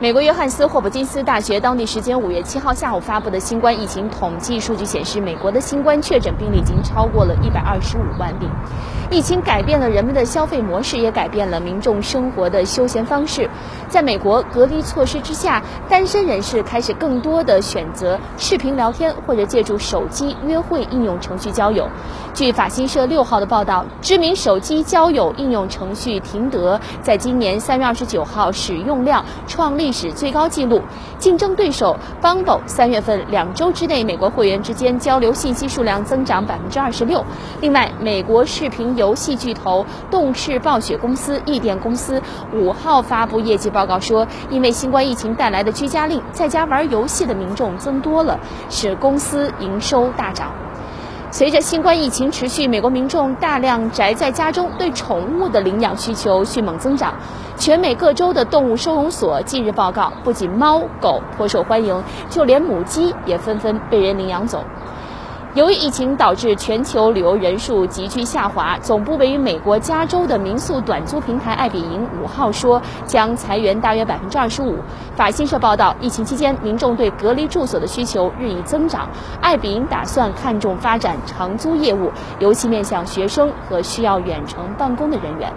美国约翰斯霍普金斯大学当地时间五月七号下午发布的新冠疫情统计数据显示，美国的新冠确诊病例已经超过了一百二十五万例。疫情改变了人们的消费模式，也改变了民众生活的休闲方式。在美国隔离措施之下，单身人士开始更多的选择视频聊天或者借助手机约会应用程序交友。据法新社六号的报道，知名手机交友应用程序停德在今年三月二十九号使用量创立。历史最高纪录，竞争对手帮宝三月份两周之内，美国会员之间交流信息数量增长百分之二十六。另外，美国视频游戏巨头动视暴雪公司、易电公司五号发布业绩报告说，因为新冠疫情带来的居家令，在家玩游戏的民众增多了，使公司营收大涨。随着新冠疫情持续，美国民众大量宅在家中，对宠物的领养需求迅猛增长。全美各州的动物收容所近日报告，不仅猫狗颇受欢迎，就连母鸡也纷纷被人领养走。由于疫情导致全球旅游人数急剧下滑，总部位于美国加州的民宿短租平台爱彼迎五号说将裁员大约百分之二十五。法新社报道，疫情期间民众对隔离住所的需求日益增长，爱彼迎打算看重发展长租业务，尤其面向学生和需要远程办公的人员。